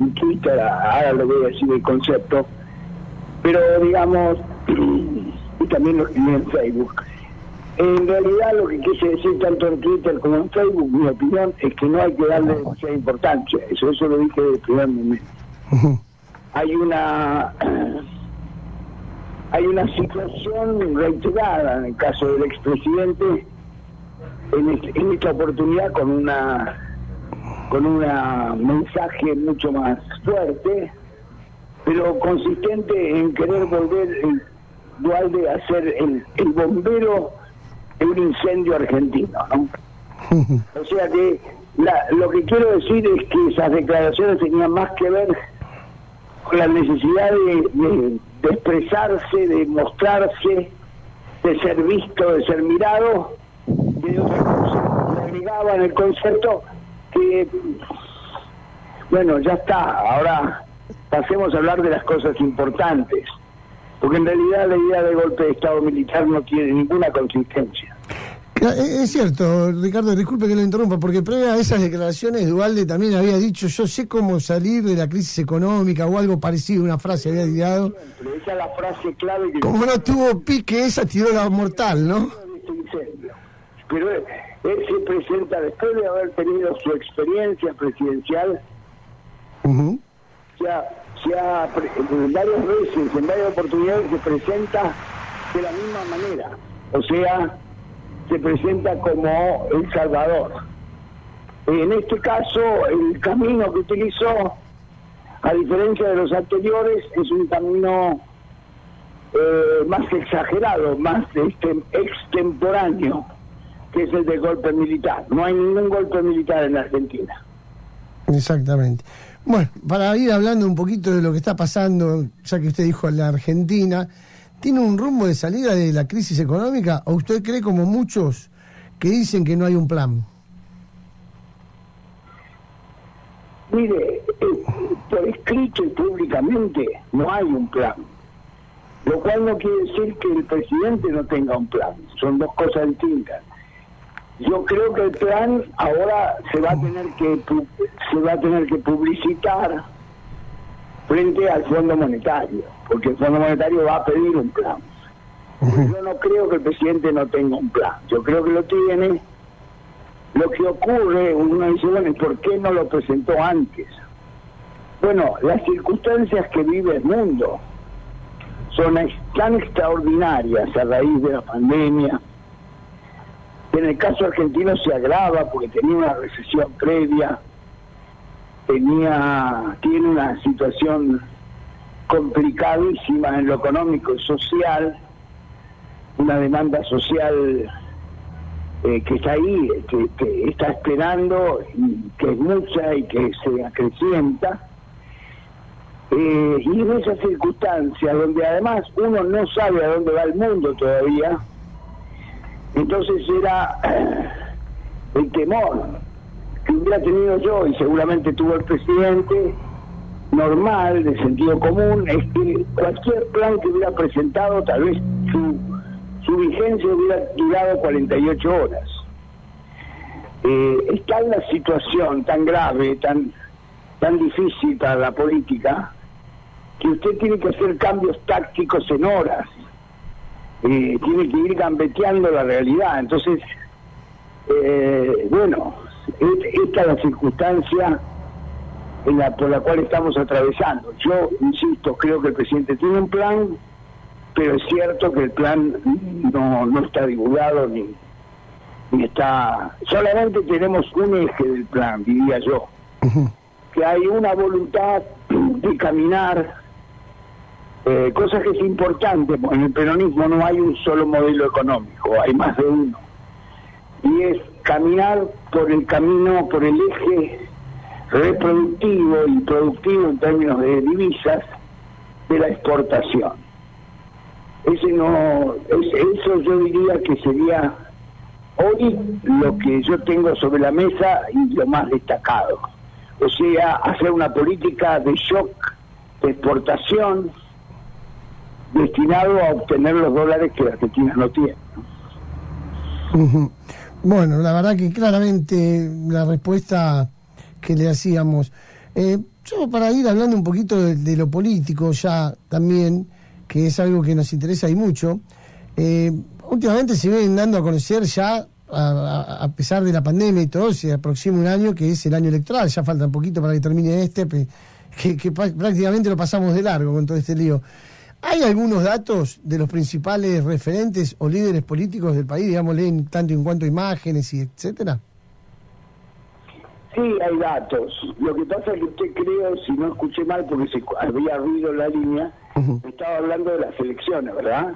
en Twitter, ahora lo voy a decir el concepto, pero digamos, y también lo escribí en Facebook. En realidad lo que quise decir tanto en Twitter como en Facebook, mi opinión, es que no hay que darle demasiada importancia. Eso, eso lo dije desde el primer momento. Hay una hay una situación reiterada en el caso del expresidente en, este- en esta oportunidad con una con un mensaje mucho más fuerte pero consistente en querer volver el Dualde a ser el, el bombero de un incendio argentino ¿no? o sea que la- lo que quiero decir es que esas declaraciones tenían más que ver con la necesidad de, de- de expresarse, de mostrarse, de ser visto, de ser mirado, y de otra cosa. Le agregaba en el concepto que, bueno, ya está, ahora pasemos a hablar de las cosas importantes, porque en realidad la idea de golpe de Estado militar no tiene ninguna consistencia. Cla- Es cierto, Ricardo, disculpe que lo interrumpa, porque previa a esas declaraciones, Dualde también había dicho, yo sé cómo salir de la crisis económica o algo parecido, una frase había tirado. Pero esa es la frase clave que Como no tuvo pique, esa tiró la mortal, ¿no? Pero él, él se presenta después de haber tenido su experiencia presidencial, ha pre- en varias veces, en varias oportunidades se presenta de la misma manera. O sea, se presenta como el Salvador. En este caso, el camino que utilizó, a diferencia de los anteriores, es un camino eh, más exagerado, más este, extemporáneo, que es el de golpe militar. No hay ningún golpe militar en la Argentina. Exactamente. Bueno, para ir hablando un poquito de lo que está pasando, ya que usted dijo la Argentina, ¿tiene un rumbo de salida de la crisis económica o usted cree como muchos que dicen que no hay un plan? Mire, eh, por escrito y públicamente no hay un plan, lo cual no quiere decir que el presidente no tenga un plan, son dos cosas distintas. Yo creo que el plan ahora se va a tener que se va a tener que publicitar frente al Fondo Monetario, porque el Fondo Monetario va a pedir un plan. Yo no creo que el presidente no tenga un plan, yo creo que lo tiene. Lo que ocurre, uno dice, bueno, ¿y por qué no lo presentó antes? Bueno, las circunstancias que vive el mundo son tan extraordinarias a raíz de la pandemia. En el caso argentino se agrava porque tenía una recesión previa, tenía, tiene una situación complicadísima en lo económico y social, una demanda social eh, que está ahí, que, está esperando, que es mucha y que se acrecienta. Eh, y en esas circunstancias, donde además uno no sabe a dónde va el mundo todavía, entonces era el temor que hubiera tenido yo y seguramente tuvo el presidente, normal, de sentido común, es que cualquier plan que hubiera presentado, tal vez su, su vigencia hubiera durado 48 horas. Eh, está en la situación tan grave, tan, tan difícil para la política, que usted tiene que hacer cambios tácticos en horas. Eh, tiene que ir gambeteando la realidad. Entonces, eh, bueno, es- esta es la circunstancia en la, por la cual estamos atravesando. Yo, insisto, creo que el presidente tiene un plan, pero es cierto que el plan no, no está divulgado ni, ni está... Solamente tenemos un eje del plan, diría yo, que hay una voluntad de caminar, eh, cosa que es importante, en el peronismo no hay un solo modelo económico, hay más de uno. Y es caminar por el camino, por el eje reproductivo y productivo en términos de divisas de la exportación. Ese no, es- eso yo diría que sería hoy lo que yo tengo sobre la mesa y lo más destacado. O sea, hacer una política de shock de exportación destinado a obtener los dólares que la Argentina no tiene. Bueno, la verdad que claramente la respuesta que le hacíamos. Eh, yo para ir hablando un poquito de, lo político ya también, que es algo que nos interesa y mucho, eh, últimamente se vienen dando a conocer ya, a, pesar de la pandemia y todo, se aproxima un año que es el año electoral, ya falta un poquito para que termine este, que, prácticamente lo pasamos de largo con todo este lío. ¿Hay algunos datos de los principales referentes o líderes políticos del país, digamos, tanto en cuanto a imágenes y etcétera? Sí, hay datos. Lo que pasa es que usted creo, si no escuché mal, porque se había ruido la línea, estaba hablando de las elecciones, ¿verdad?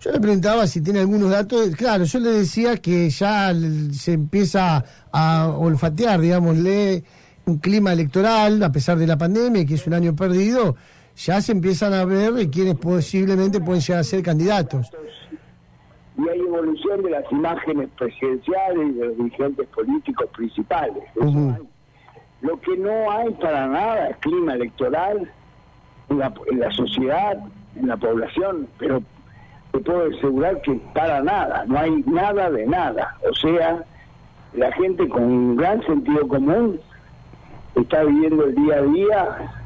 Yo le preguntaba si tiene algunos datos. Claro, yo le decía que ya se empieza a olfatear, digámosle, un clima electoral, a pesar de la pandemia, que es un año perdido, ya se empiezan a ver quienes posiblemente pueden llegar a ser candidatos y hay evolución de las imágenes presidenciales y de los dirigentes políticos principales. Lo que no hay para nada es clima electoral en la, en la sociedad, en la población, pero te puedo asegurar que para nada, no hay nada de nada. O sea, la gente con un gran sentido común está viviendo el día a día,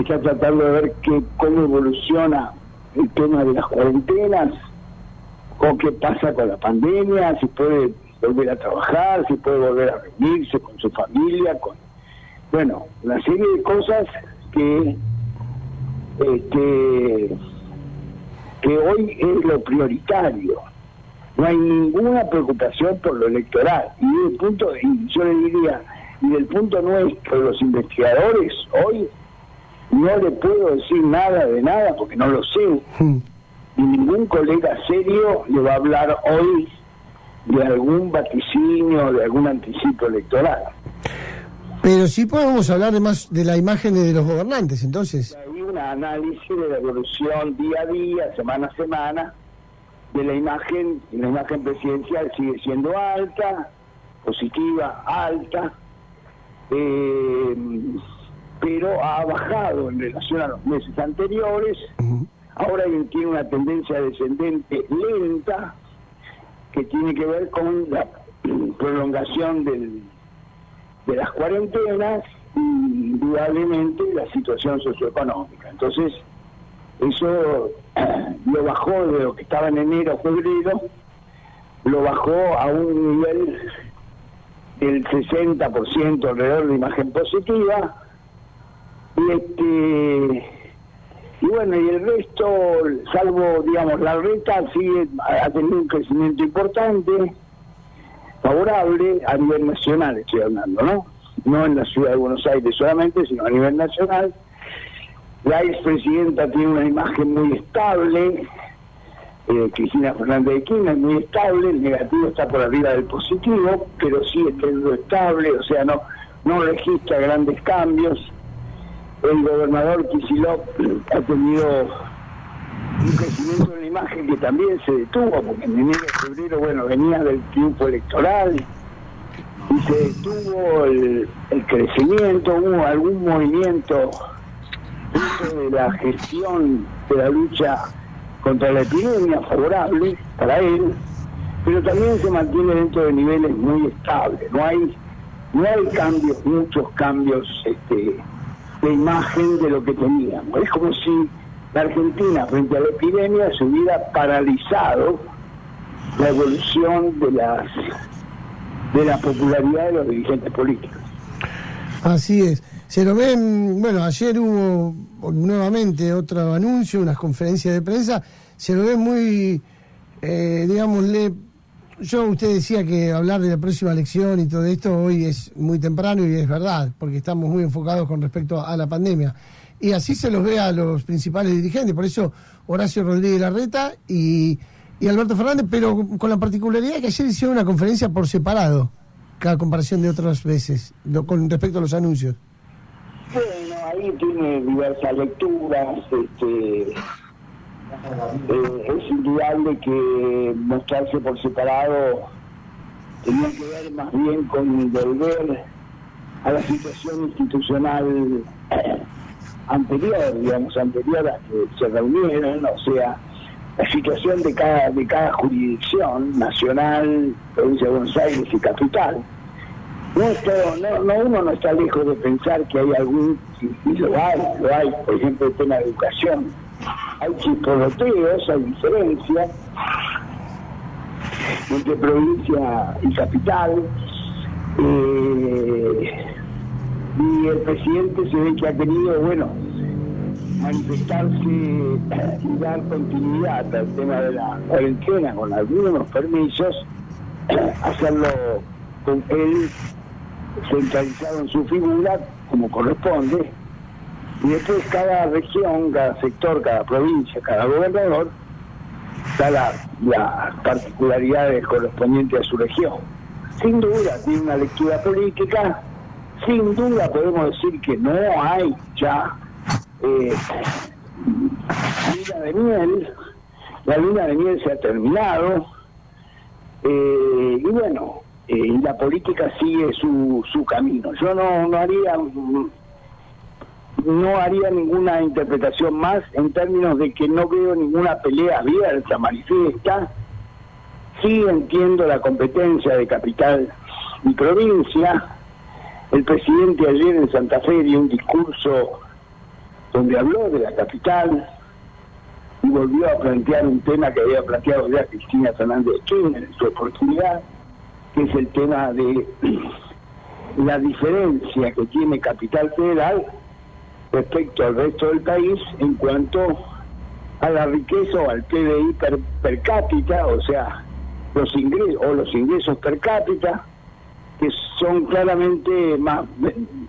está tratando de ver que, cómo evoluciona el tema de las cuarentenas, con qué pasa con la pandemia, si puede volver a trabajar, si puede volver a reunirse con su familia, con bueno, una serie de cosas que este que hoy es lo prioritario. No hay ninguna preocupación por lo electoral. Y el punto, y yo le diría, y del punto nuestro, los investigadores, hoy no le puedo decir nada de nada porque no lo sé. Hmm y ningún colega serio le va a hablar hoy de algún vaticinio, de algún anticipo electoral. Pero sí podemos hablar de más de la imagen de los gobernantes, entonces. Hay un análisis de la evolución día a día, semana a semana, de la imagen, la imagen presidencial sigue siendo alta, positiva, alta, eh, pero ha bajado en relación a los meses anteriores. Ahora tiene una tendencia descendente lenta que tiene que ver con la prolongación del, de las cuarentenas y indudablemente la situación socioeconómica. Entonces, eso lo bajó de lo que estaba en enero, febrero, lo bajó a un nivel del 60% alrededor de imagen positiva. Y este y bueno, y el resto, salvo, digamos, la reta, sigue, ha tenido un crecimiento importante, favorable a nivel nacional, estoy hablando, ¿no? No en la ciudad de Buenos Aires solamente, sino a nivel nacional. La expresidenta tiene una imagen muy estable, eh, Cristina Fernández de Kirchner, muy estable, el negativo está por arriba del positivo, pero sigue siendo estable, o sea, no, no registra grandes cambios el gobernador Kicillof ha tenido un crecimiento en la imagen que también se detuvo, porque en enero y febrero, bueno, venía del triunfo electoral y se detuvo el, crecimiento, hubo algún movimiento dentro de la gestión de la lucha contra la epidemia favorable para él, pero también se mantiene dentro de niveles muy estables, no hay no hay cambios, muchos cambios este de imagen de lo que teníamos. Es como si la Argentina, frente a la epidemia, se hubiera paralizado la evolución de las de la popularidad de los dirigentes políticos. Así es. Se lo ven, bueno, ayer hubo nuevamente otro anuncio, unas conferencias de prensa, se lo ve muy, eh, digámosle, yo usted decía que hablar de la próxima elección y todo esto hoy es muy temprano y es verdad, porque estamos muy enfocados con respecto a la pandemia. Y así se los ve a los principales dirigentes, por eso Horacio Rodríguez Larreta y, Alberto Fernández, pero con la particularidad que ayer hicieron una conferencia por separado, a comparación de otras veces, con respecto a los anuncios. Bueno, ahí tiene diversas lecturas, este eh, es indudable que mostrarse por separado tenía que ver más bien con volver a la situación institucional anterior, digamos, anterior a que se reunieron, o sea, la situación de cada, de cada jurisdicción nacional, provincia de Buenos Aires y capital. no, no, uno no está lejos de pensar que hay algún, y lo hay, lo hay, por ejemplo, el tema de educación. Hay chisporroteos, hay diferencias entre provincia y capital. Eh, y el presidente se ve que ha querido, bueno, manifestarse y dar continuidad al tema de la cuarentena con algunos permisos, hacerlo con él centralizado en su figura como corresponde, y después cada región, cada sector, cada provincia, cada gobernador da las la particularidades correspondientes a su región. Sin duda tiene una lectura política, sin duda podemos decir que no hay ya eh, luna de miel, la luna de miel se ha terminado, eh, y bueno, eh, la política sigue su, su camino. Yo no, no haría no haría ninguna interpretación más en términos de que no veo ninguna pelea abierta, manifiesta. Sí entiendo la competencia de capital y provincia. El presidente ayer en Santa Fe dio un discurso donde habló de la capital y volvió a plantear un tema que había planteado ya Cristina Fernández de Kirchner en su oportunidad, que es el tema de la diferencia que tiene Capital Federal respecto al resto del país en cuanto a la riqueza o al PBI per, per cápita, o sea, los ingresos o los ingresos per cápita que son claramente más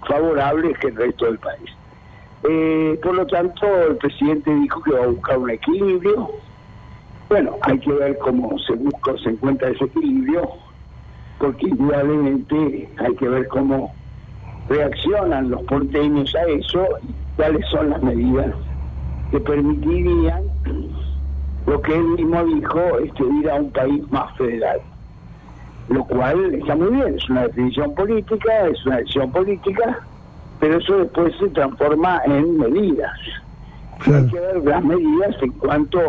favorables que el resto del país. Eh, por lo tanto, el presidente dijo que va a buscar un equilibrio. Bueno, hay que ver cómo se busca o se encuentra ese equilibrio porque indudablemente hay que ver cómo reaccionan los porteños a eso y cuáles son las medidas que permitirían lo que él mismo dijo, este, ir a un país más federal. Lo cual está muy bien, es una definición política, es una decisión política, pero eso después se transforma en medidas. Hay que ver las medidas en cuanto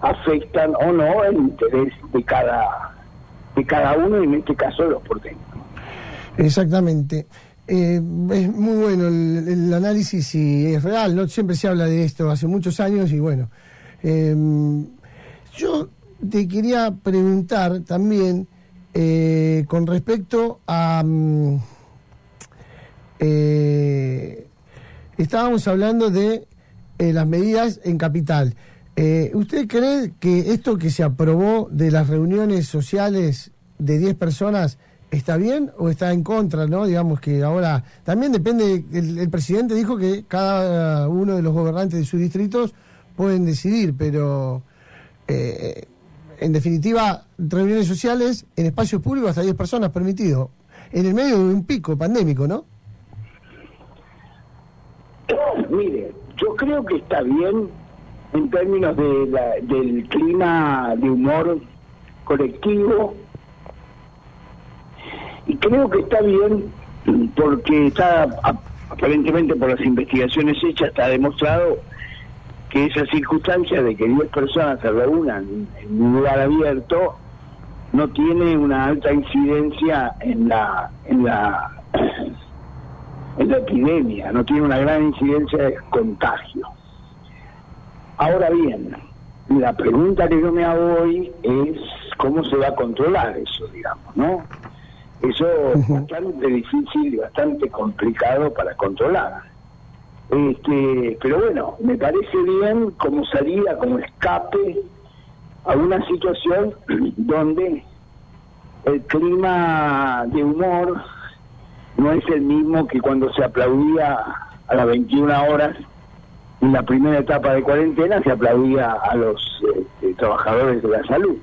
afectan o no el interés de cada de cada uno, y en este caso de los porteños. Exactamente. Eh, es muy bueno el, análisis y es real, ¿no? Siempre se habla de esto hace muchos años y bueno. Em, yo te quería preguntar también eh, con respecto a... Mm, eh, estábamos hablando de las medidas en capital. ¿Usted cree que esto que se aprobó de las reuniones sociales de 10 personas está bien o está en contra, no? Digamos que ahora también depende, el, presidente dijo que cada uno de los gobernantes de sus distritos pueden decidir, pero eh, en definitiva, reuniones sociales en espacios públicos hasta 10 personas permitido, en el medio de un pico pandémico, ¿no? Mire, yo creo que está bien en términos de del clima de humor colectivo. Y creo que está bien porque está, aparentemente por las investigaciones hechas, está demostrado que esa circunstancia de que 10 personas se reúnan en un lugar abierto no tiene una alta incidencia en la en la en la epidemia, no tiene una gran incidencia de contagio. Ahora bien, la pregunta que yo me hago hoy es cómo se va a controlar eso, digamos, ¿no? Eso es bastante difícil y bastante complicado para controlar. Este, pero bueno, me parece bien como salida, como escape a una situación donde el clima de humor no es el mismo que cuando se aplaudía a las 21 horas en la primera etapa de cuarentena se aplaudía a los este, trabajadores de la salud.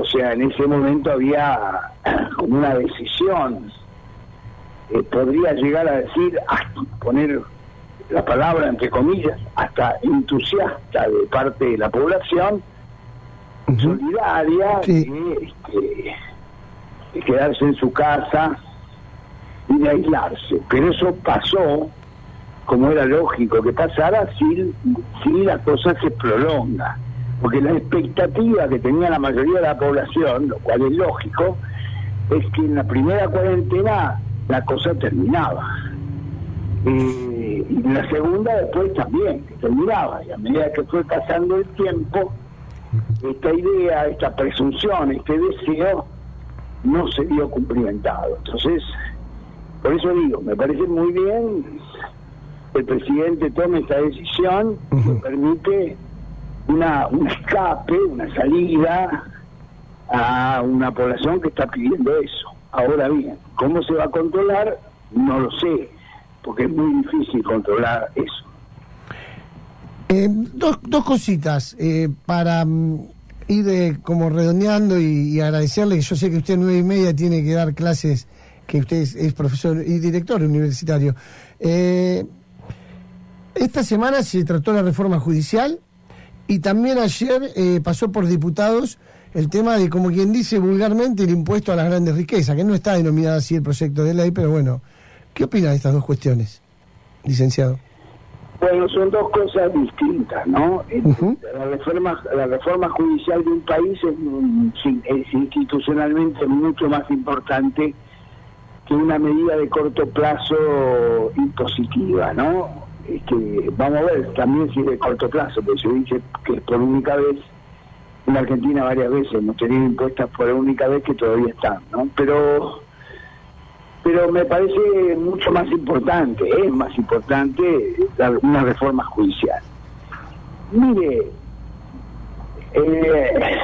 O sea, en ese momento había como una decisión, eh, podría llegar a decir, poner la palabra entre comillas, hasta entusiasta de parte de la población, solidaria, de, este, de quedarse en su casa y de aislarse. Pero eso pasó como era lógico que pasara, si, si la cosa se prolonga. Porque la expectativa que tenía la mayoría de la población, lo cual es lógico, es que en la primera cuarentena la cosa terminaba. Eh, y en la segunda después también terminaba. Y a medida que fue pasando el tiempo, esta idea, esta presunción, este deseo, no se vio cumplimentado. Entonces, por eso digo, me parece muy bien que el presidente tome esta decisión que permite una, un escape, una salida a una población que está pidiendo eso. Ahora bien, ¿cómo se va a controlar? No lo sé, porque es muy difícil controlar eso. Eh, dos, dos cositas eh, para mm, ir eh, como redondeando y, agradecerle, que yo sé que usted nueve y media tiene que dar clases, que usted es, profesor y director universitario. esta semana se trató la reforma judicial y también ayer pasó por diputados el tema de, como quien dice vulgarmente, el impuesto a las grandes riquezas, que no está denominado así el proyecto de ley, pero bueno, ¿qué opina de estas dos cuestiones, licenciado? Bueno, son dos cosas distintas, ¿no? La reforma la reforma judicial de un país es, institucionalmente mucho más importante que una medida de corto plazo impositiva, ¿no? Que vamos a ver también si es de corto plazo, porque se dice que por única vez en Argentina varias veces hemos tenido impuestas por única vez que todavía están, ¿no? Pero pero me parece mucho más importante, es más importante una reforma judicial. Mire, eh,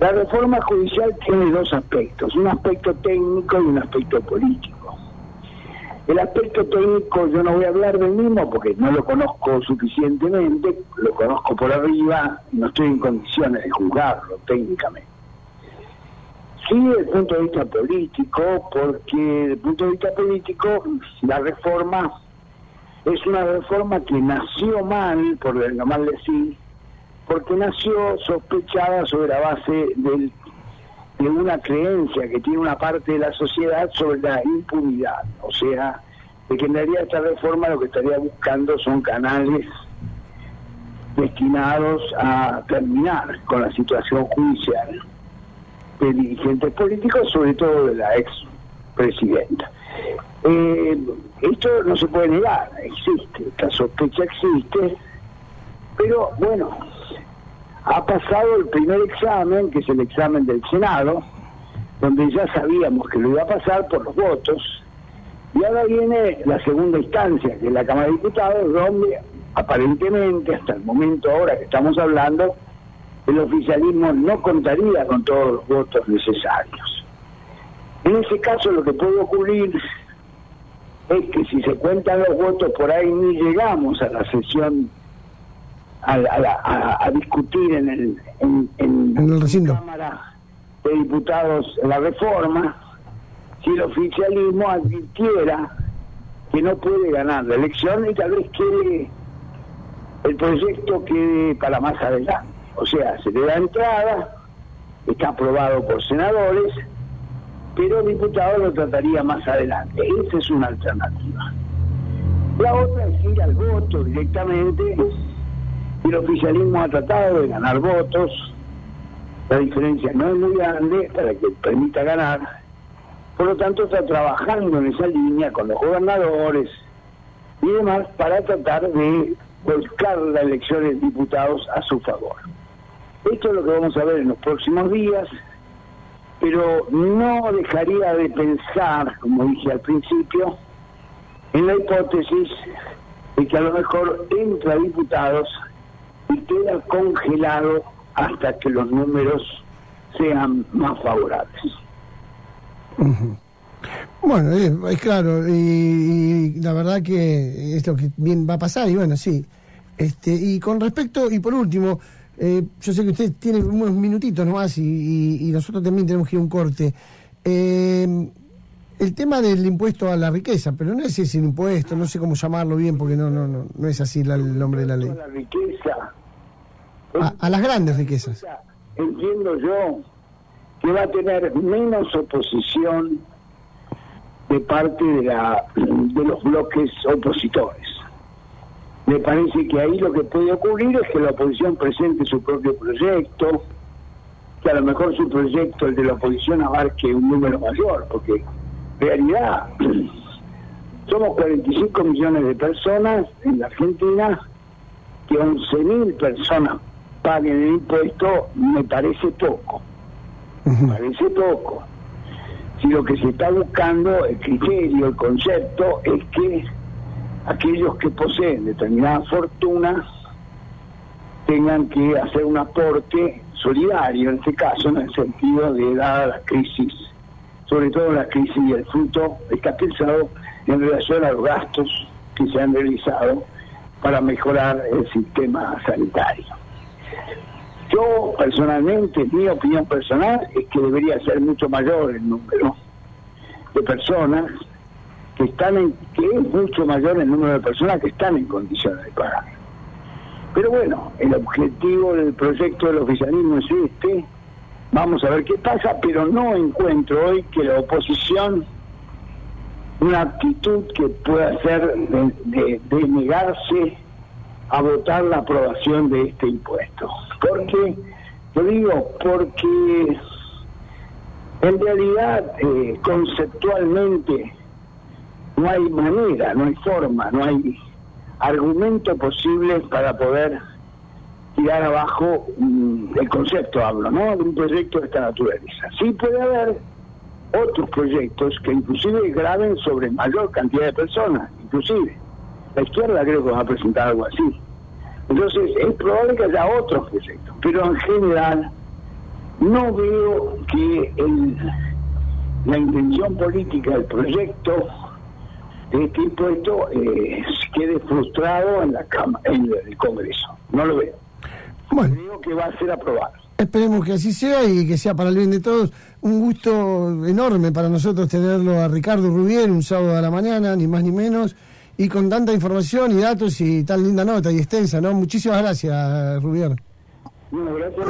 la reforma judicial tiene dos aspectos, un aspecto técnico y un aspecto político. El aspecto técnico yo no voy a hablar del mismo porque no lo conozco suficientemente, lo conozco por arriba, no estoy en condiciones de juzgarlo técnicamente. Sí, desde el punto de vista político, porque desde el punto de vista político la reforma es una reforma que nació mal, por mal decir, porque nació sospechada sobre la base del, de una creencia que tiene una parte de la sociedad sobre la impunidad. O sea, de que en realidad esta reforma lo que estaría buscando son canales destinados a terminar con la situación judicial de dirigentes políticos, sobre todo de la ex presidenta. Eh, esto no se puede negar, existe, esta sospecha existe, pero bueno, ha pasado el primer examen, que es el examen del Senado, donde ya sabíamos que lo iba a pasar por los votos, y ahora viene la segunda instancia, que es la Cámara de Diputados, donde aparentemente, hasta el momento ahora que estamos hablando, el oficialismo no contaría con todos los votos necesarios. En ese caso lo que puede ocurrir es que si se cuentan los votos por ahí ni llegamos a la sesión a, discutir en el en, en, la Cámara de Diputados la reforma si el oficialismo advirtiera que no puede ganar la elección y tal vez que el proyecto quede para más adelante. O sea, se le da entrada, está aprobado por senadores, pero el diputado lo trataría más adelante. Esa es una alternativa. La otra es ir al voto directamente. El oficialismo ha tratado de ganar votos. La diferencia no es muy grande para que permita ganar. Por lo tanto, está trabajando en esa línea con los gobernadores y demás para tratar de volcar las elecciones de diputados a su favor. Esto es lo que vamos a ver en los próximos días, pero no dejaría de pensar, como dije al principio, en la hipótesis de que a lo mejor entra diputados y queda congelado hasta que los números sean más favorables. Bueno, es, claro, y, la verdad que es lo que bien va a pasar, y bueno, sí. Este, y con respecto, y por último, eh, yo sé que usted tiene unos minutitos nomás y, y, nosotros también tenemos que ir a un corte. Eh, el tema del impuesto a la riqueza, pero no es ese impuesto, no sé cómo llamarlo bien porque no no no, no es así el nombre de la ley. La riqueza. A, las grandes riquezas. Entiendo yo que va a tener menos oposición de parte de, la, de los bloques opositores. Me parece que ahí lo que puede ocurrir es que la oposición presente su propio proyecto, que a lo mejor su proyecto, el de la oposición, abarque un número mayor, porque en realidad somos 45 millones de personas en la Argentina, que 11 mil personas paguen el impuesto me parece poco, me parece poco. Si lo que se está buscando, el criterio, el concepto, es que aquellos que poseen determinadas fortunas tengan que hacer un aporte solidario, en este caso, en el sentido de, dada la crisis, sobre todo la crisis y el fruto, está pensado en relación a los gastos que se han realizado para mejorar el sistema sanitario. Yo personalmente, mi opinión personal es que debería ser mucho mayor el número de personas que están en, que es mucho mayor el número de personas que están en condiciones de pagar. Pero bueno, el objetivo del proyecto del oficialismo es este. Vamos a ver qué pasa, pero no encuentro hoy que la oposición una actitud que pueda ser de, negarse a votar la aprobación de este impuesto. Porque, lo digo, porque en realidad eh, conceptualmente no hay manera, no hay forma, no hay argumento posible para poder tirar abajo mm, el concepto, hablo, ¿no? De un proyecto de esta naturaleza. Sí puede haber otros proyectos que inclusive graben sobre mayor cantidad de personas, inclusive. La izquierda creo que va a presentar algo así. Entonces es probable que haya otros proyectos, pero en general no veo que el, la intención política del proyecto de este impuesto eh, quede frustrado en la cama, en el Congreso. No lo veo. Bueno. Creo que va a ser aprobado. Esperemos que así sea y que sea para el bien de todos. Un gusto enorme para nosotros tenerlo a Ricardo Rubier un sábado a la mañana, ni más ni menos, y con tanta información y datos y tan linda nota y extensa, ¿no? Muchísimas gracias, Rubier. Bueno, gracias.